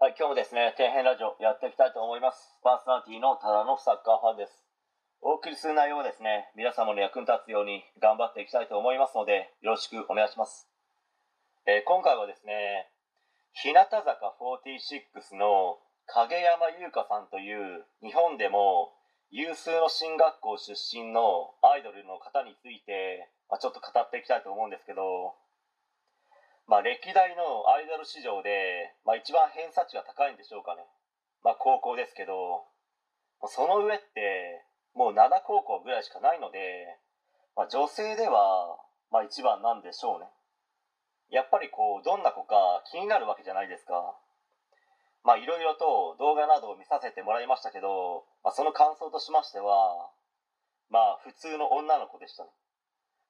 はい、今日もですね、底辺ラジオやっていきたいと思います。パーソナリティのただのサッカーファンです。お送りする内容はですね、皆様の役に立つように頑張っていきたいと思いますので、よろしくお願いします。えー今回はですね、日向坂46の影山優香さんという日本でも有数の進学校出身のアイドルの方について、まあ、ちょっと語っていきたいと思うんですけど、まあ、歴代のアイドル市場で、まあ、一番偏差値が高いんでしょうかね。まあ、高校ですけど、その上って、もう灘高校ぐらいしかないので、まあ、女性では、まあ、一番なんでしょうね。やっぱりこう、どんな子か気になるわけじゃないですか。まあ、いろいろと動画などを見させてもらいましたけど、まあ、その感想としましては、まあ、普通の女の子でしたね。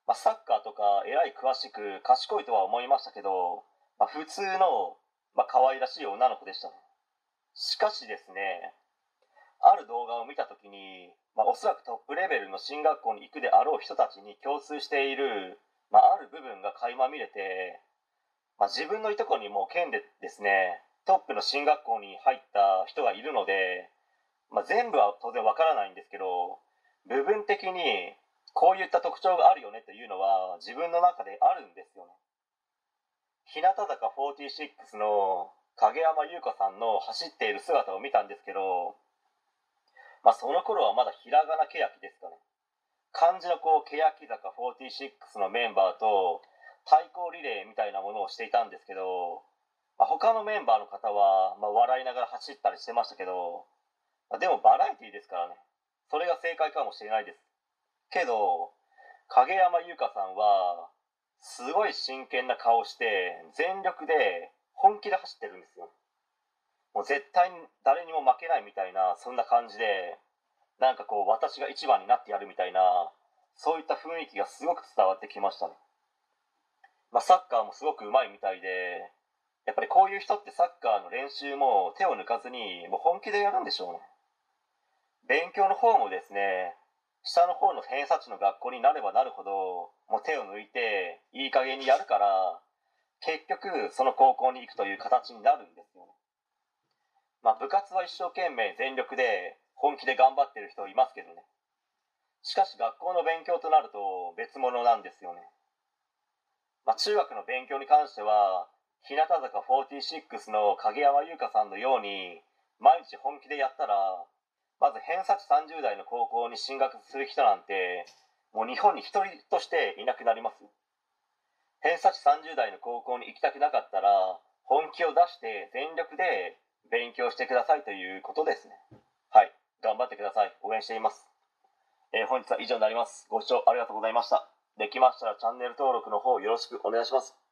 まあ、サッカーとかえらい詳しく賢いとは思いましたけど、まあ、普通の、まあ、可愛らしい女の子でしたね。しかしですねある動画を見た時に、まあ、おそらくトップレベルの進学校に行くであろう人たちに共通している、まあ、ある部分が垣間見れて、まあ、自分のいとこにも県でですねトップの進学校に入った人がいるので、まあ、全部は当然わからないんですけど部分的にこういった特徴があるよねというのは自分の中であるんですよね。日向坂46の影山優香さんの走っている姿を見たんですけどまあその頃はまだひらがな欅ですかね。漢字のこう欅坂46のメンバーと対抗リレーみたいなものをしていたんですけど、まあ、他のメンバーの方は、ま、笑いながら走ったりしてましたけど、まあでもバラエティーですからね。それが正解かもしれないです。けど影山優香さんはすごい真剣な顔して全力で本気で走ってるんですよ。もう絶対に誰にも負けないみたいなそんな感じでなんかこう私が一番になってやるみたいなそういった雰囲気がすごく伝わってきましたね。まあサッカーもすごく上手いみたいでやっぱりこういう人ってサッカーの練習も手を抜かずにもう本気でやるんでしょうね。勉強の方もですね下の方の偏差値の学校になればなるほどもう手を抜いていい加減にやるから結局その高校に行くという形になるんですよね。まあ部活は一生懸命全力で本気で頑張ってる人いますけどね。しかし学校の勉強となると別物なんですよね。まあ中学の勉強に関しては日向坂46の影山優香さんのように毎日本気でやったらまず偏差値30代の高校に進学する人なんてもう日本に一人としていなくなります。偏差値30代の高校に行きたくなかったら本気を出して全力で勉強してくださいということですね。はい。頑張ってください。応援しています、えー本日は以上になります。ご視聴ありがとうございました。できましたらチャンネル登録の方よろしくお願いします。